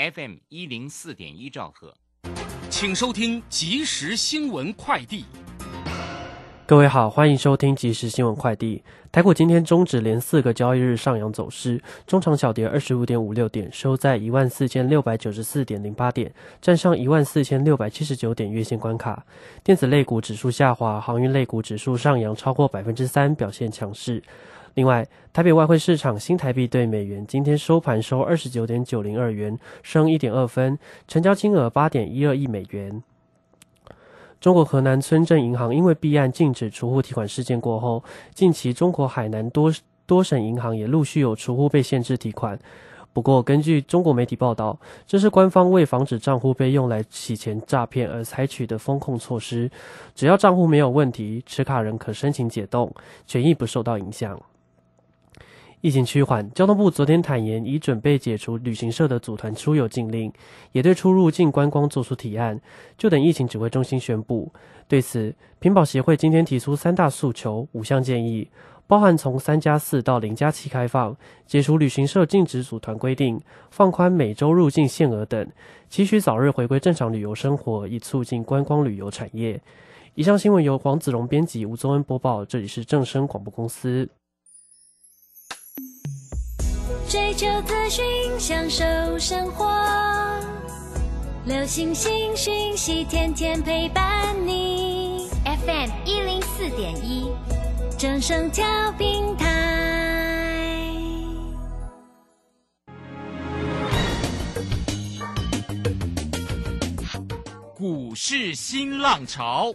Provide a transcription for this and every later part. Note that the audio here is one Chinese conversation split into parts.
FM 一零四点一兆赫，请收听即时新闻快递。各位好，欢迎收听即时新闻快递。台股今天终止连四个交易日上扬走势，中长小跌二十五点五六点，收在一万四千六百九十四点零八点，站上一万四千六百七十九点月线关卡。电子类股指数下滑，航运类股指数上扬超过百分之三，表现强势。另外，台北外汇市场新台币对美元今天收盘收二十九点九零二元，升一点二分，成交金额八点一二亿美元。中国河南村镇银行因为弊案禁止储户提款事件过后，近期中国海南多多省银行也陆续有储户被限制提款。不过，根据中国媒体报道，这是官方为防止账户被用来洗钱诈骗而采取的风控措施。只要账户没有问题，持卡人可申请解冻，权益不受到影响。疫情趋缓，交通部昨天坦言已准备解除旅行社的组团出游禁令，也对出入境观光作出提案，就等疫情指挥中心宣布。对此，屏保协会今天提出三大诉求、五项建议，包含从三加四到零加七开放、解除旅行社禁止组团规定、放宽每周入境限额等，期许早日回归正常旅游生活，以促进观光旅游产业。以上新闻由黄子荣编辑，吴宗恩播报，这里是正声广播公司。追求资讯，享受生活。流星星讯息，天天陪伴你。FM 一零四点一，正声调平台。股市新浪潮。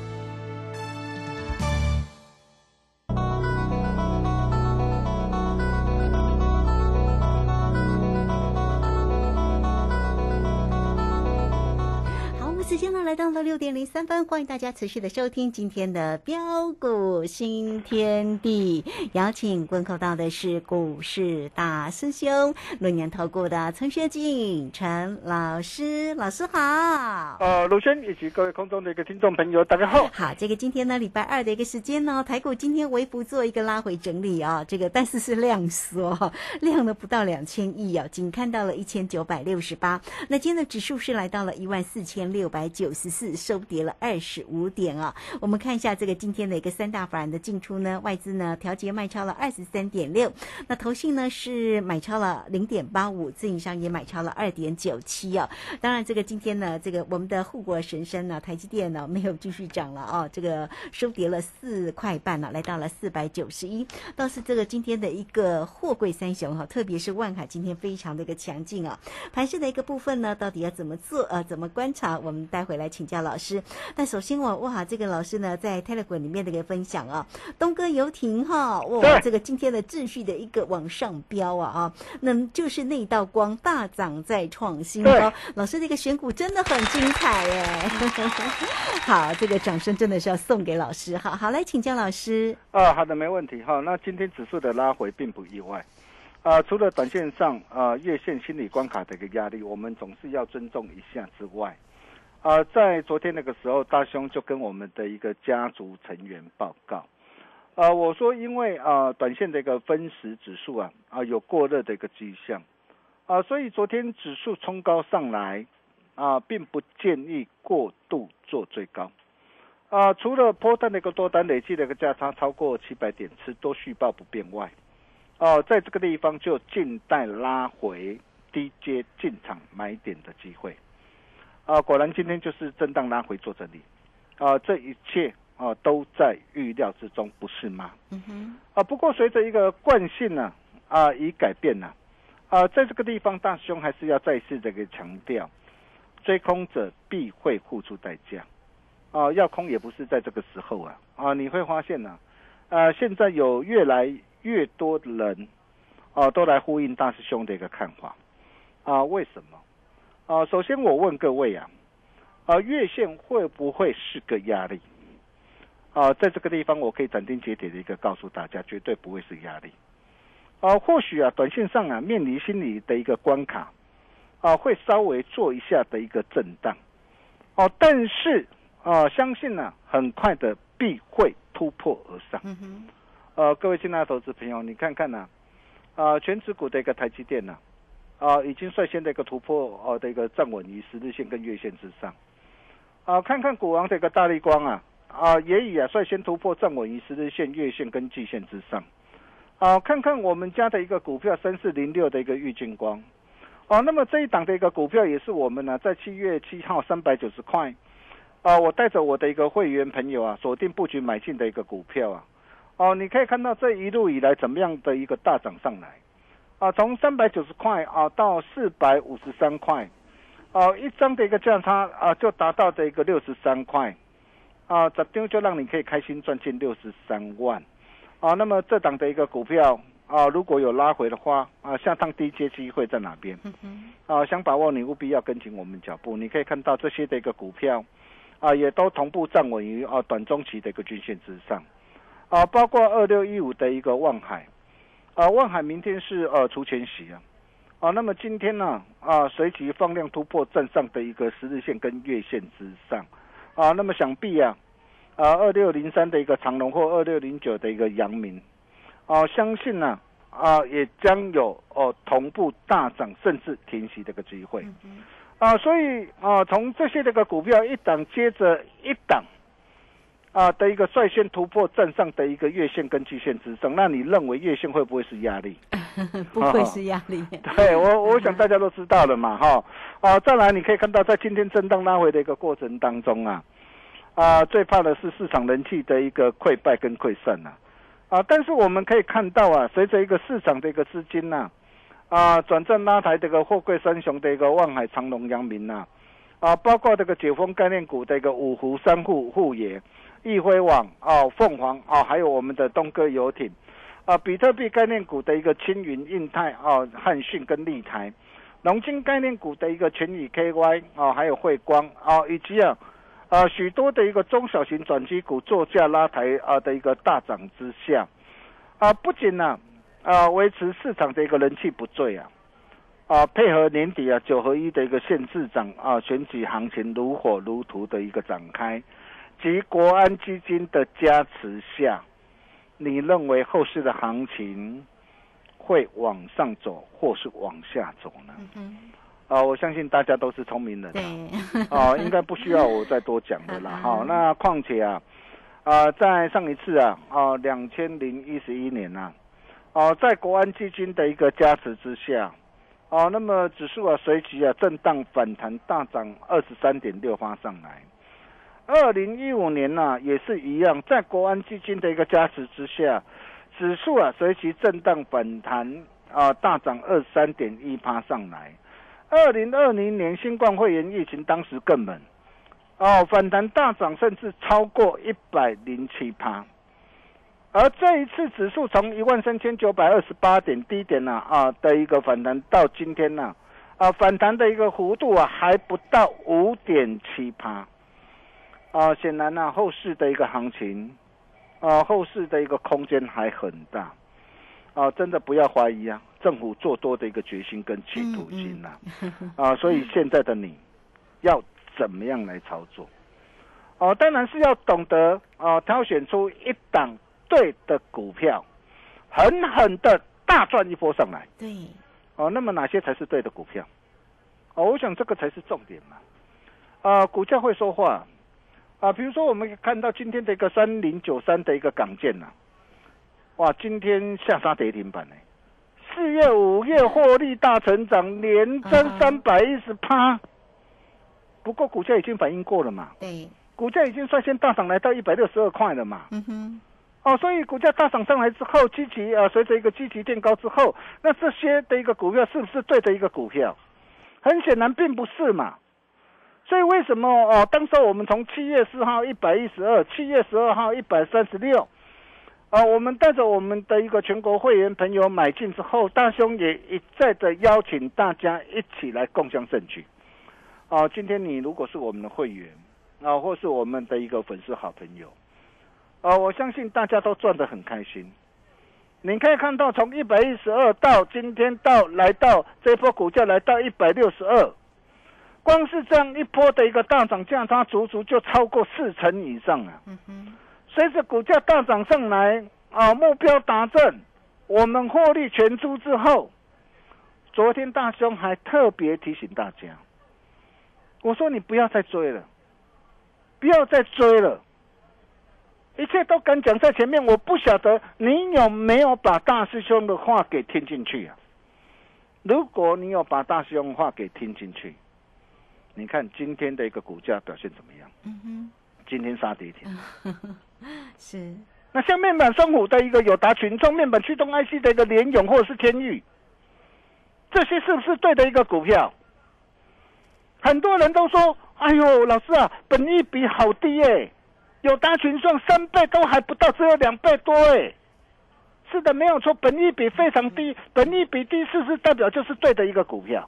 来到了六点零三分，欢迎大家持续的收听今天的标股新天地。邀请问候到的是股市大师兄、六年投顾的陈学进陈老师，老师好。呃，卢轩以及各位空中的一个听众朋友，大家好。好，这个今天呢，礼拜二的一个时间呢，台股今天微幅做一个拉回整理啊，这个但是是量缩，量了不到两千亿啊，仅看到了一千九百六十八。那今天的指数是来到了一万四千六百九十。十四收跌了二十五点啊！我们看一下这个今天的一个三大法人的进出呢，外资呢调节卖超了二十三点六，那投信呢是买超了零点八五，自营商也买超了二点九七啊。当然，这个今天呢，这个我们的护国神山呢，台积电呢没有继续涨了啊，这个收跌了四块半呢，来到了四百九十一。倒是这个今天的一个货柜三雄哈，特别是万海今天非常的一个强劲啊。盘势的一个部分呢，到底要怎么做呃，怎么观察？我们待会来。请教老师，但首先我哇，这个老师呢在 Telegram 里面的一个分享啊，东哥游艇哈，哇，这个今天的秩序的一个往上飙啊啊，那就是那道光大涨在创新高，老师这个选股真的很精彩耶，好，这个掌声真的是要送给老师，好好来请教老师。啊，好的，没问题哈，那今天指数的拉回并不意外。啊，除了短线上啊月线心理关卡的一个压力，我们总是要尊重一下之外。啊，在昨天那个时候，大兄就跟我们的一个家族成员报告，啊，我说因为啊，短线的一个分时指数啊，啊有过热的一个迹象，啊，所以昨天指数冲高上来，啊，并不建议过度做最高，啊，除了波段的一个多单累计的一个价差超过七百点，持多续报不变外，哦，在这个地方就静待拉回低阶进场买点的机会。啊，果然今天就是震荡拉回做整理，啊，这一切啊都在预料之中，不是吗？嗯哼，啊，不过随着一个惯性呢，啊，已改变了，啊，在这个地方，大师兄还是要再次这个强调，追空者必会付出代价，啊，要空也不是在这个时候啊，啊，你会发现呢，啊，现在有越来越多的人，啊，都来呼应大师兄的一个看法，啊，为什么？啊，首先我问各位啊，啊，月线会不会是个压力？啊，在这个地方我可以斩钉截铁的一个告诉大家，绝对不会是压力。啊，或许啊，短线上啊，面临心理的一个关卡，啊，会稍微做一下的一个震荡，哦，但是啊，相信呢、很快的必会突破而上。呃，各位亲爱的投资朋友，你看看呢、啊，全指股的一个台积电呢、啊，已经率先的一个突破哦、的一个站稳于十日线跟月线之上，啊，看看股王的一个大力光啊，啊，也已啊率先突破站稳于十日线、月线跟季线之上，啊，看看我们家的一个股票三四零六的一个玉金光，哦、那么这一档的一个股票也是我们呢、在七月七号三百九十块，啊，我带着我的一个会员朋友啊，锁定布局买进的一个股票啊。哦，你可以看到这一路以来怎么样的一个大涨上来，啊，从三百九十块啊到四百五十三块，哦、一张的一个价差啊就达到的一个六十三块，啊，这丢就让你可以开心赚进六十三万，啊，那么这档的一个股票啊，如果有拉回的话啊，下趟低阶机会在哪边？嗯，啊，想把握你务必要跟紧我们脚步。你可以看到这些的一个股票，啊，也都同步站稳于啊短中期的一个均线之上，啊，包括二六一五的一个望海，啊，望海明天是呃除权息啊，啊，那么今天呢啊随即放量突破站上的一个十日线跟月线之上，啊，那么想必啊啊二六零三的一个长龙或二六零九的一个阳明，啊，相信呢啊也将有哦同步大涨甚至停息的一个机会。嗯，啊，所以啊，从这些这个股票一档接着一档啊的一个率先突破站上的一个月线跟季线之上，那你认为月线会不会是压力？不会是压力。对我，我想大家都知道了嘛，哈啊，再来你可以看到，在今天震荡拉回的一个过程当中啊，啊，最怕的是市场人气的一个溃败跟溃散呐、啊，但是我们可以看到啊，随着一个市场的一个资金呐、啊，转战拉抬这个货柜三雄的一个望海、长隆、阳明呐、啊，包括这个解封概念股的一个五湖三户、户野、易辉网啊、凤凰啊，还有我们的东哥游艇。啊，比特币概念股的一个青云、印泰啊、汉讯跟立台，龙金概念股的一个全宇 KY 啊，还有汇光啊，以及啊啊许多的一个中小型转机股作价拉抬啊的一个大涨之下，啊不仅呢啊维持市场的一个人气不坠啊，啊配合年底啊九合一的一个县市长啊选举行情如火如荼的一个展开，及国安基金的加持下。你认为后市的行情会往上走，或是往下走呢？嗯啊、我相信大家都是聪明人对啊，啊、应该不需要我再多讲的啦。嗯好、那况且啊，啊、在上一次啊，啊，两千零一十一年呐、啊，哦、在国安基金的一个加持之下，哦、那么指数啊随即啊震荡反弹大涨二十三点六八上来。二零一五年呢、也是一样，在国安基金的一个加持之下，指数啊随即震荡反弹啊大涨二三点一趴上来。二零二零年新冠肺炎疫情当时更猛，哦反弹大涨甚至超过一百零七趴。而这一次指数从一万三千九百二十八点低点呢啊的一个反弹到今天呢啊反弹的一个幅度啊还不到五点七趴。啊，显然呢、后市的一个行情，啊，后市的一个空间还很大，啊，真的不要怀疑啊，政府做多的一个决心跟企图心呐、啊，所以现在的你要怎么样来操作？哦、当然是要懂得啊，挑选出一档对的股票，狠狠的大赚一波上来。对，哦，那么哪些才是对的股票？哦，我想这个才是重点嘛。啊，股价会说话啊，比如说我们看到今天的一个三零九三的一个港建呐、哇，今天下杀跌停板呢。四月、五月获利大成长，连增嗯三百一十趴。不过股价已经反映过了嘛，对，股价已经率先大涨来到一百六十二块了嘛。嗯哼，哦，所以股价大涨上来之后，积极啊，随着一个积极垫高之后，那这些的一个股票是不是对的一个股票？很显然并不是嘛。所以为什么哦？当时我们从七月四号一百一十二，七月十二号一百三十六，啊，我们带着我们的一个全国会员朋友买进之后，大兄也一再的邀请大家一起来共襄盛举。啊，今天你如果是我们的会员啊，或是我们的一个粉丝好朋友，啊，我相信大家都赚得很开心。你可以看到，从一百一十二到今天到来到这波股价来到一百六十二。光是这样一波的一个大涨，价它足足就超过四成以上啊！随着股价大涨上来啊，目标达阵，我们获利全出之后，昨天大兄还特别提醒大家，我说你不要再追了，不要再追了，一切都敢讲在前面。我不晓得你有没有把大师兄的话给听进去啊？如果你有把大师兄话给听进去。你看今天的一个股价表现怎么样？嗯哼，今天杀跌停。是。那像面板双虎的一个友达群众，面板驱动 IC 的一个联勇或者是天域，这些是不是对的一个股票？很多人都说：“哎呦，老师啊，本益比好低哎，友达群众三倍都还不到，只有两倍多哎。”是的，没有错，本益比非常低，本益比低是不是代表就是对的一个股票？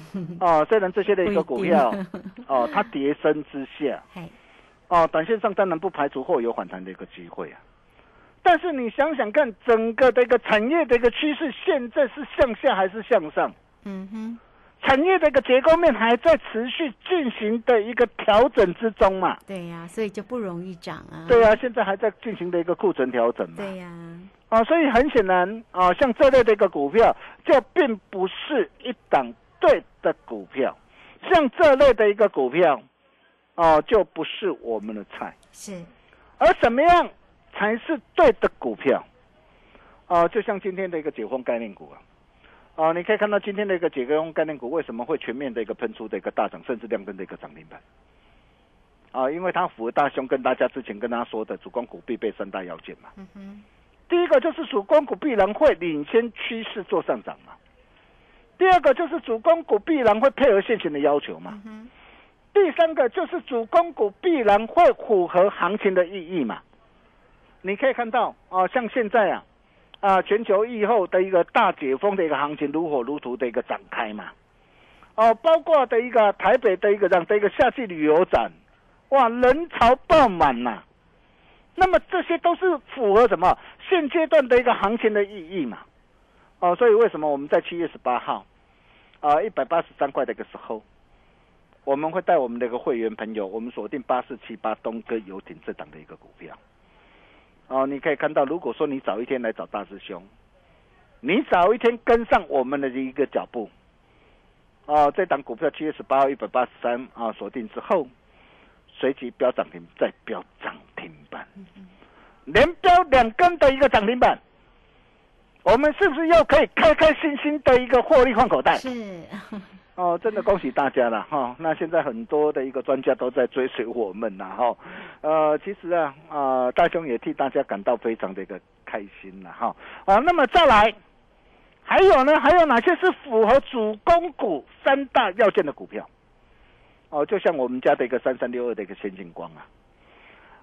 哦，虽然这些的一个股票，哦，它跌升之下，哦，短线上当然不排除会有反弹的一个机会啊。但是你想想看，整个的一个产业的一个趋势，现在是向下还是向上？嗯哼，产业的一个结构面还在持续进行的一个调整之中嘛？对呀，所以就不容易涨啊。对呀，现在还在进行的一个库存调整嘛？对呀，啊，所以很显然啊，像这类的一个股票，就并不是一档。对的股票，像这类的一个股票，哦，就不是我们的菜。是，而怎么样才是对的股票？哦，就像今天的一个解封概念股啊，哦，你可以看到今天的一个解封概念股为什么会全面的一个喷出的一个大涨，甚至亮灯的一个涨停板？啊，因为它符合大兄跟大家之前跟他说的主攻股必备三大要件嘛。嗯哼，第一个就是主攻股必然会领先趋势做上涨嘛。第二个就是主攻股必然会配合现行的要求嘛，第三个就是主攻股必然会符合行情的意义嘛。你可以看到啊，像现在啊，啊全球疫后的一个大解封的一个行情如火如荼的一个展开嘛，哦，包括的一个台北的一个这样的一个夏季旅游展，哇，人潮爆满呐。那么这些都是符合什么现阶段的一个行情的意义嘛？哦，所以为什么我们在七月十八号？啊，一百八十三块的一个时候，我们会带我们的一个会员朋友，我们锁定八四七八东哥游艇这档的一个股票。哦，你可以看到，如果说你早一天来找大师兄，你早一天跟上我们的一个脚步，哦，这档股票七月十八号一百八十三啊，锁定之后，随即飙涨停，再飙涨停板，连飙两根的一个涨停板。我们是不是又可以开开心心的一个获利换口袋？是，哦，真的恭喜大家了哈。那现在很多的一个专家都在追随我们呐哈。呃，其实啊啊，大兄也替大家感到非常的一个开心了哈。啊，那么再来，还有呢？还有哪些是符合主攻股三大要件的股票？哦，就像我们家的一个三三六二的一个先进光啊。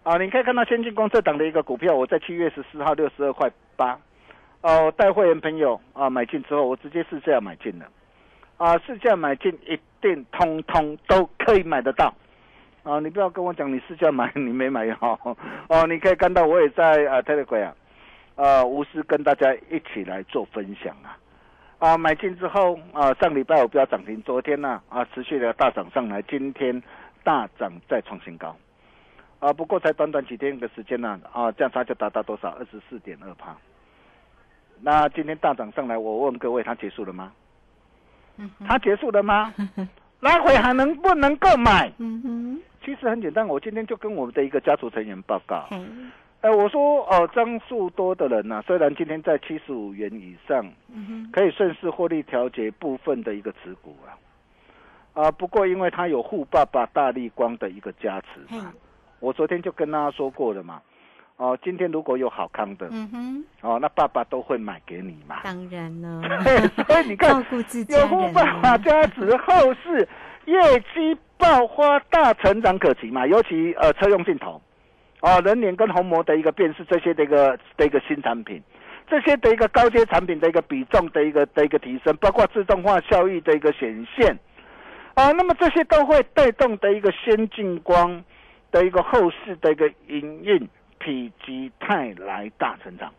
啊，你可以看到先进光这档的一个股票，我在七月十四号六十二块八。哦，带会员朋友啊，买进之后我直接试价买进了，啊，试价买进一定通通都可以买得到，啊，你不要跟我讲你试价买你没买好，哦，你可以看到我也在啊 Telegram 啊，呃，无私跟大家一起来做分享啊，啊，买进之后啊，上礼拜五不要涨停，昨天呢啊持续的大涨上来，今天大涨再创新高，啊，不过才短短几天的时间呢，啊，价差就达到多少？二十四点二八。那今天大涨上来，我问各位，它结束了吗？它结束了吗？拉回还能不能够买？嗯哼，其实很简单，我今天就跟我们的一个家族成员报告。哎，我说哦，张数多的人呐，虽然今天在七十五元以上，可以顺势获利调节部分的一个持股啊。啊，不过因为他有富爸爸大力光的一个加持嘛，我昨天就跟大家说过了嘛。哦，今天如果有好康的，嗯哼，哦，那爸爸都会买给你嘛。当然了，对，所以你看照，顾自家有富人爸爸啊，加持，后市业绩爆发大成长可期嘛。尤其呃车用镜头，哦，人脸跟虹膜的一个辨识，这些的一个的一个新产品，这些的一个高阶产品的一个比重的一个的一个提升，包括自动化效益的一个显现，啊，那么这些都会带动的一个先进光的一个后市的一个营运否极泰来大成长。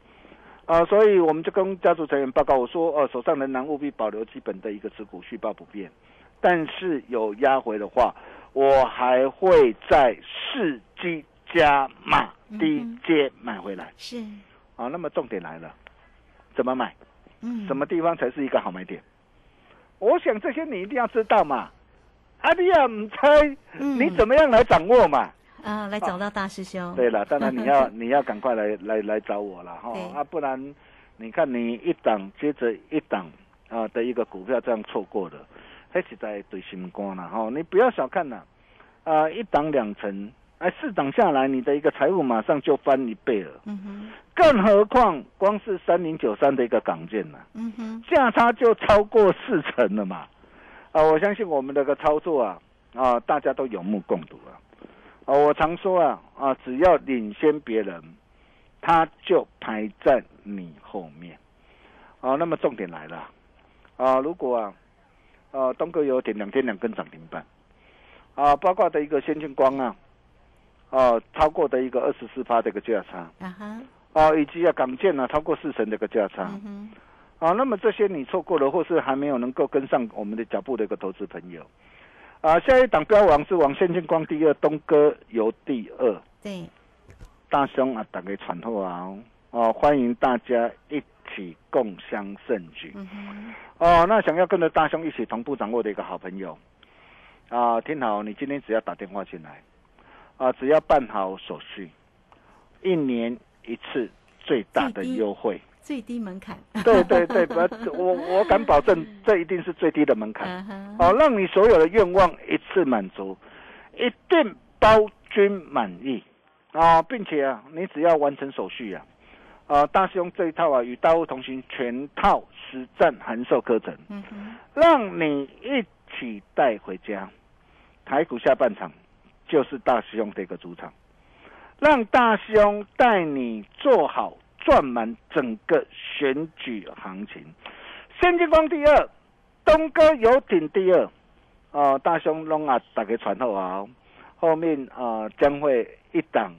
啊，所以我们就跟家族成员报告，我说，呃，手上仍然务必保留基本的一个持股，续报不变。但是有压回的话，我还会在伺机加码低阶买回来。是，啊，那么重点来了，怎么买？嗯，什么地方才是一个好买点？我想这些你一定要知道嘛。阿弟亚唔猜，嗯你怎么样来掌握嘛？啊，来找到大师兄，对了，当然你要 你要赶快来来来找我了哈对，啊，不然你看你一档接着一档啊的一个股票这样错过了，那是在对心肝了哈。你不要小看了，啊，一档两成，哎，四档下来，你的一个财务马上就翻一倍了。嗯哼，更何况光是三零九三的一个港建呢、嗯哼，价差就超过四成了嘛。啊，我相信我们这个操作啊，啊，大家都有目共睹啊。啊，我常说啊，啊，只要领先别人，他就排在你后面。啊，那么重点来了，啊，如果啊，啊，东哥有点两天两根涨停板，啊，包括的一个先进光啊，啊，超过的一个二十四趴的一个价差，啊哈，啊，以及啊港建呢、超过四成的一个价差。啊，那么这些你错过了，或是还没有能够跟上我们的脚步的一个投资朋友，啊，下一档标王是王先进光第二，东哥游第二，对，大兄啊，打给传后啊，哦，欢迎大家一起共襄盛举。嗯，哦，那想要跟着大兄一起同步掌握的一个好朋友，啊，听好，你今天只要打电话进来，啊，只要办好手续，一年一次最大的优惠。最低门槛，对对对，不，我我敢保证，这一定是最低的门槛。哦，让你所有的愿望一次满足，一定包君满意。啊、并且啊，你只要完成手续啊，啊，大师兄这一套啊，与大物同行全套实战函授课程，嗯哼，让你一起带回家。台股下半场就是大师兄的一个主场，让大师兄带你做好赚满整个选举行情。先进光第二，东哥游艇第二，呃，大雄龙啊，打给船后啊，后面呃将会一档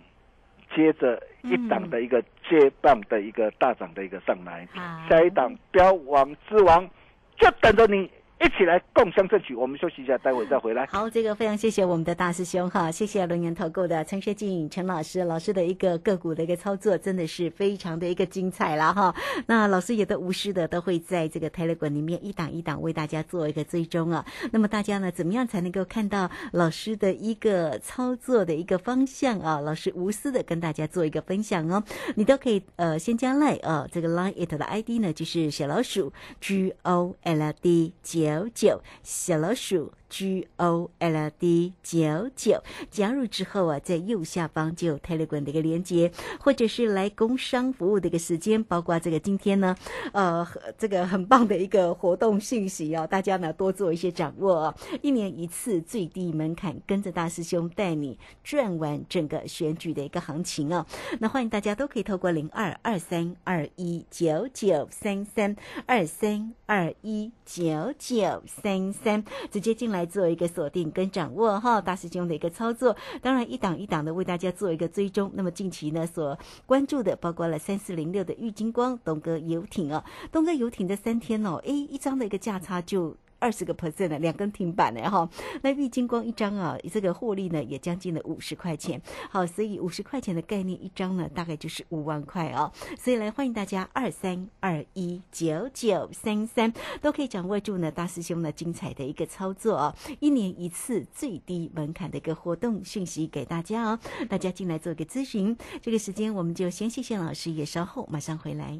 接着一档的一个接棒的一个大涨的一个上来，好，下一档标王之王就等着你一起来共襄盛举。我们休息一下，待会再回来。好，这个非常谢谢我们的大师兄哈，谢谢轮研投顾的陈学进陈老师，老师的一个个股的一个操作真的是非常的一个精彩啦哈。那老师也都无私的都会在这个 Telegram 里面一档一档为大家做一个追踪啊。那么大家呢，怎么样才能够看到老师的一个操作的一个方向啊？老师无私的跟大家做一个分享哦，你都可以呃先加 Line 呃这个 Line it 的 ID 呢就是小老鼠 G O L D 九九小老鼠。G O L D 九九加入之后啊，在右下方就有 Telegram 的一个连接，或者是来工商服务的一个时间，包括这个今天呢，呃，这个很棒的一个活动信息哦，大家呢多做一些掌握哦。一年一次最低门槛，跟着大师兄带你转完整个选举的一个行情哦。那欢迎大家都可以透过零二二三二一九九三三二三二一九九三三直接进来来做一个锁定跟掌握哈，大师兄的一个操作，当然一档一档的为大家做一个追踪。那么近期呢所关注的包括了三四零六的玉金光、东哥游艇啊，东哥游艇的三天哦，诶，一张的一个价差就。二十个 percent 的两根停板呢哈，那玉金光一张啊，这个获利呢也将近了五十块钱，好，所以五十块钱的概念一张呢，大概就是五万块啊，所以来欢迎大家二三二一九九三三都可以掌握住呢大师兄呢精彩的一个操作啊，一年一次最低门槛的一个活动讯息给大家哦，大家进来做一个咨询，这个时间我们就先谢谢老师，也稍后马上回来。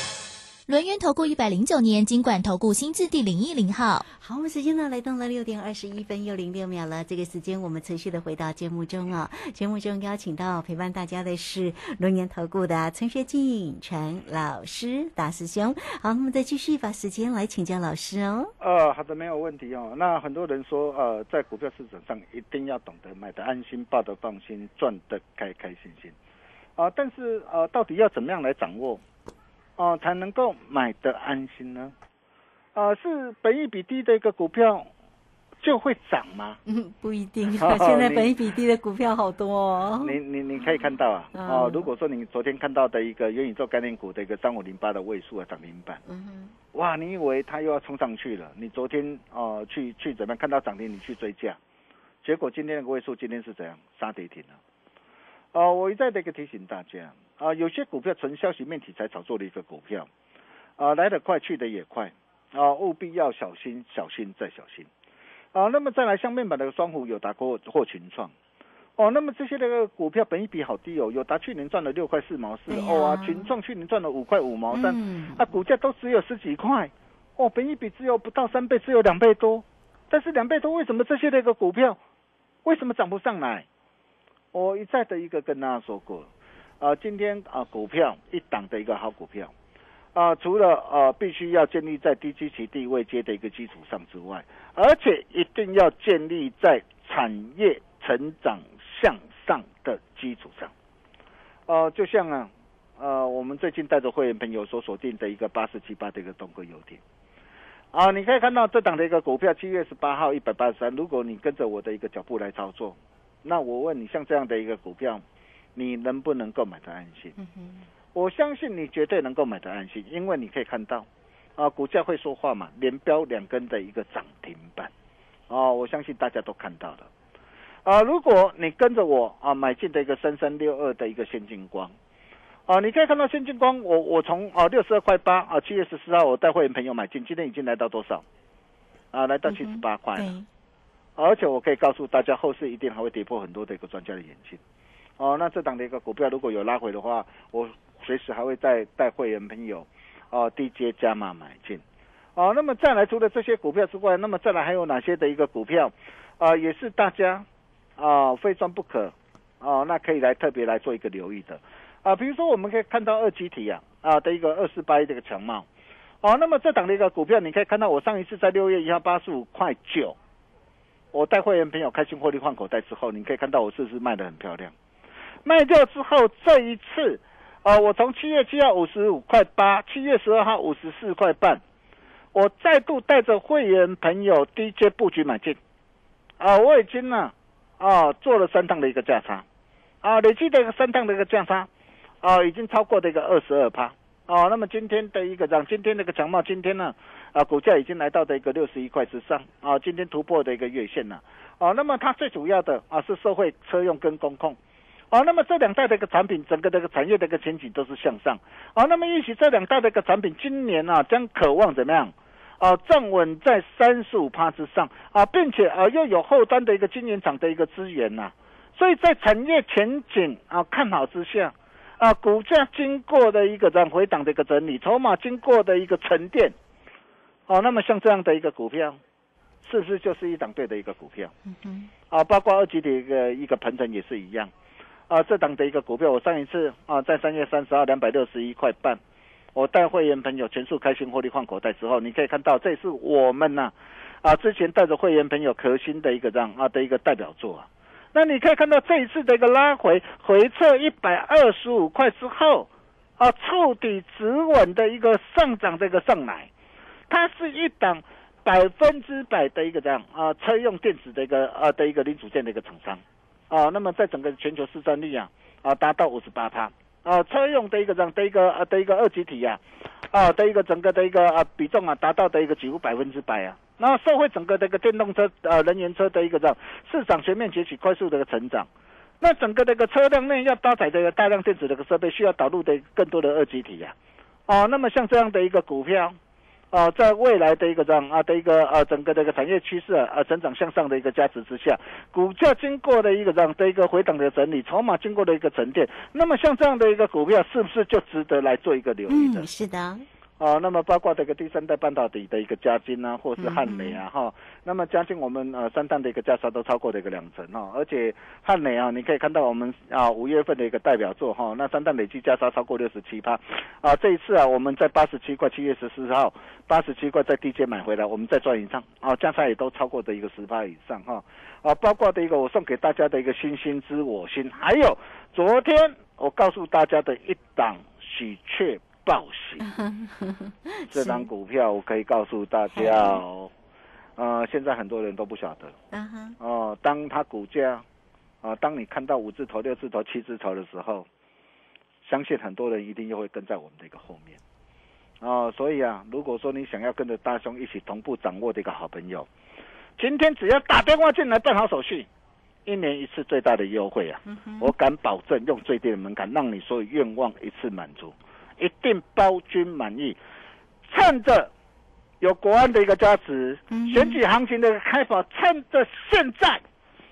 轮源投顾一百零九年金管投顾新字第零一零号。好，我们时间呢来到了六点二十一分又零六秒了。这个时间我们持续的回到节目中啊。节目中邀请到陪伴大家的是轮源投顾的陈学进陈老师大师兄。好，那么再继续把时间来请教老师哦。呃，好的，没有问题哦。那很多人说，呃，在股票市场上一定要懂得买的安心，抱得放心，赚得开开心心。啊、但是呃，到底要怎么样来掌握？哦、才能够买得安心呢？啊、是本益比低的一个股票就会涨吗？嗯，不一定好啊。现在本益比低的股票好多哦。你你你可以看到啊，嗯哦，如果说你昨天看到的一个元宇宙概念股的一个三五零八的位数啊涨停板，嗯哼，哇，你以为它又要冲上去了？你昨天哦、呃去去怎么样看到涨停你去追价，结果今天的位数今天是怎样杀跌停了？哦、我一再的一个提醒大家啊、有些股票纯消息面题材炒作的一个股票，啊、来得快去得也快啊、务必要小心小心再小心啊、那么再来像面板的双虎有达过或群创。哦，那么这些那个股票本益比好低哦，有达去年赚了六块四毛四，哦啊，群创去年赚了五块五毛三，嗯啊，股价都只有十几块，哦，本益比只有不到三倍，只有两倍多，但是两倍多，为什么这些那个股票为什么涨不上来？我一再的一个跟大家说过，啊，今天啊股票一档的一个好股票，啊，除了呃必须要建立在低基期低位阶的一个基础上之外，而且一定要建立在产业成长向上的基础上。呃，就像啊，呃，我们最近带着会员朋友所锁定的一个八四七八的一个东哥游艇。啊，你可以看到这档的一个股票，七月十八号一百八十三。如果你跟着我的一个脚步来操作，那我问你，像这样的一个股票，你能不能够买得安心？嗯，我相信你绝对能够买得安心，因为你可以看到，啊，股价会说话嘛，连标两根的一个涨停板，哦，我相信大家都看到了。啊，如果你跟着我啊买进的一个三三六二的一个先进光，啊，你可以看到先进光，我我从啊六十二块八啊七月十四号我带会员朋友买进，今天已经来到多少？啊，来到七十八块了。对，而且我可以告诉大家，后市一定还会跌破很多的一个专家的眼镜。哦，那这档的一个股票如果有拉回的话，我随时还会再带会员朋友哦低阶加码买进。哦，那么再来除了这些股票之外，那么再来还有哪些的一个股票啊、也是大家啊、非赚不可哦，那可以来特别来做一个留意的啊，比如说我们可以看到二级体啊啊的一个二四八一这个强貌。哦，那么这档的一个股票，你可以看到我上一次在六月一号八十五块九，我带会员朋友开心获利换口袋之后，你可以看到我是不是卖的很漂亮？卖掉之后，这一次，啊、我从七月七号五十五块八，七月十二号五十四块半，我再度带着会员朋友低阶布局买进，啊、我已经呢，啊、做了三趟的一个价差，啊、累计的一个三趟的一个价差，啊、已经超过的一个二十二趴。哦，那么今天的一个涨今天的一个强茂，今天呢，啊股价已经来到的一个六十一块之上，啊，今天突破的一个月线了，啊，那么它最主要的啊是社会车用跟工控，啊，那么这两代的一个产品，整个的一个产业的一个前景都是向上，啊，那么预期这两代的一个产品今年啊将渴望怎么样？啊，站稳在三十五趴之上。啊，并且啊又有后端的一个晶圆厂的一个资源呐、所以在产业前景啊看好之下，啊，股价经过的一个这样回档的一个整理，筹码经过的一个沉淀，哦，那么像这样的一个股票，是不是就是一档对的一个股票？嗯哼，啊，包括二级的一个一个盘整也是一样。啊，这档的一个股票，我上一次啊，在三月三十号两百六十一块半，我带会员朋友全数开心获利换口袋之后，你可以看到，这是我们呐啊之前带着会员朋友核心的一个这样啊的一个代表作啊。那你可以看到这一次的一个拉回回撤一百二十五块之后啊，触底止稳的一个上涨的一个上来，它是一档百分之百的一个这样啊车用电子的一个啊的一个零组件的一个厂商啊，那么在整个全球市占率啊啊达到五十八趴啊，车用的一个这样的一个啊的一个二级体呀啊的一个整个的一个啊比重啊达到的一个几乎百分之百啊。那社会整个这个电动车呃能源车的一个这样市场全面崛起，快速的一个成长。那整个这个车辆内要搭载这个大量电子的个设备，需要导入的更多的二极体呀。哦，那么像这样的一个股票，啊，在未来的一个这样啊的一个呃整个的一个产业趋势啊成长向上的一个加持之下，股价经过的一个这样的一个回档的整理，筹码经过的一个沉淀，那么像这样的一个股票，是不是就值得来做一个留意的？嗯，是的。啊，那么包括这个第三代半导体的一个加金啊，或是汉美啊，哈，那么加金我们呃三档的一个价差都超过了一个两成哦，而且汉美啊，你可以看到我们啊五月份的一个代表作哈，那三档累计价差超过六十七趴，啊，这一次啊我们在八十七块，七月十四号八十七块在低阶买回来，我们再赚一趟，啊，价差也都超过的一个十趴以上哈，啊，包括的一个我送给大家的一个星星之我心，还有昨天我告诉大家的一档喜鹊。报喜，这张股票我可以告诉大家哦，呃，现在很多人都不晓得，哦，当它股价，啊，当你看到五字头、六字头、七字头的时候，相信很多人一定又会跟在我们的一个后面，哦，所以啊，如果说你想要跟着大兄一起同步掌握的一个好朋友，今天只要打电话进来办好手续，一年一次最大的优惠啊，我敢保证用最低的门槛，让你所有愿望一次满足。一定包君满意，趁着有国安的一个加持，选举行情的开跑，趁着现在。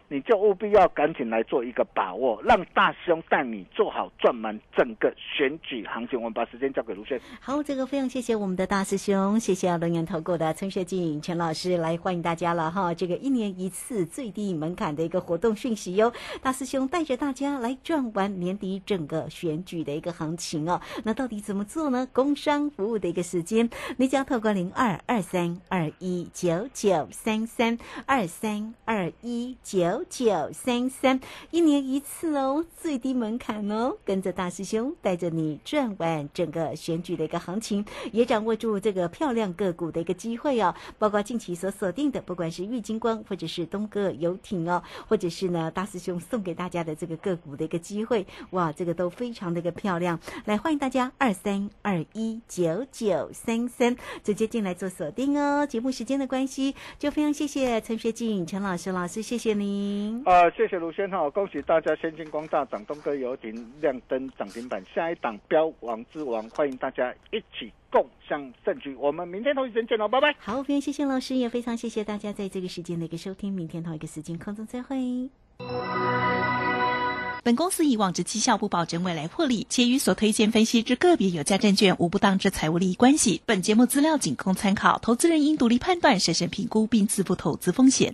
你就务必要赶紧来做一个把握，让大兄带你做好赚满整个选举行情。我们把时间交给卢轩。好，这个非常谢谢我们的大师兄，谢谢龙岩投顾的陈学静陈老师来欢迎大家了哈。这个一年一次最低门槛的一个活动讯息哟，大师兄带着大家来赚完年底整个选举的一个行情哦。那到底怎么做呢？工商服务的一个时间，你只要透过零二二三二一九九三三二三二一九。九三三，一年一次哦，最低门槛哦，跟着大师兄带着你转完整个选举的一个行情，也掌握住这个漂亮个股的一个机会哦。包括近期所锁定的，不管是玉金光或者是东哥游艇哦，或者是呢大师兄送给大家的这个个股的一个机会，哇，这个都非常的一个漂亮。来欢迎大家二三二一九九三三直接进来做锁定哦。节目时间的关系，就非常谢谢陈学静陈老师老师，谢谢你您。啊，谢谢卢先生，恭喜大家先进光大涨，东哥游艇亮灯涨停板，下一档标王之王，欢迎大家一起共享盛举。我们明天同一时间见喽，拜拜。好，非常谢谢老师，也非常谢谢大家在这个时间的一个收听，明天同一个时间空中再会。本公司以往之绩效不保证未来获利，且与所推荐分析之个别有价证券无不当之财务利益关系。本节目资料仅供参考，投资人应独立判断、审慎评估并自负投资风险。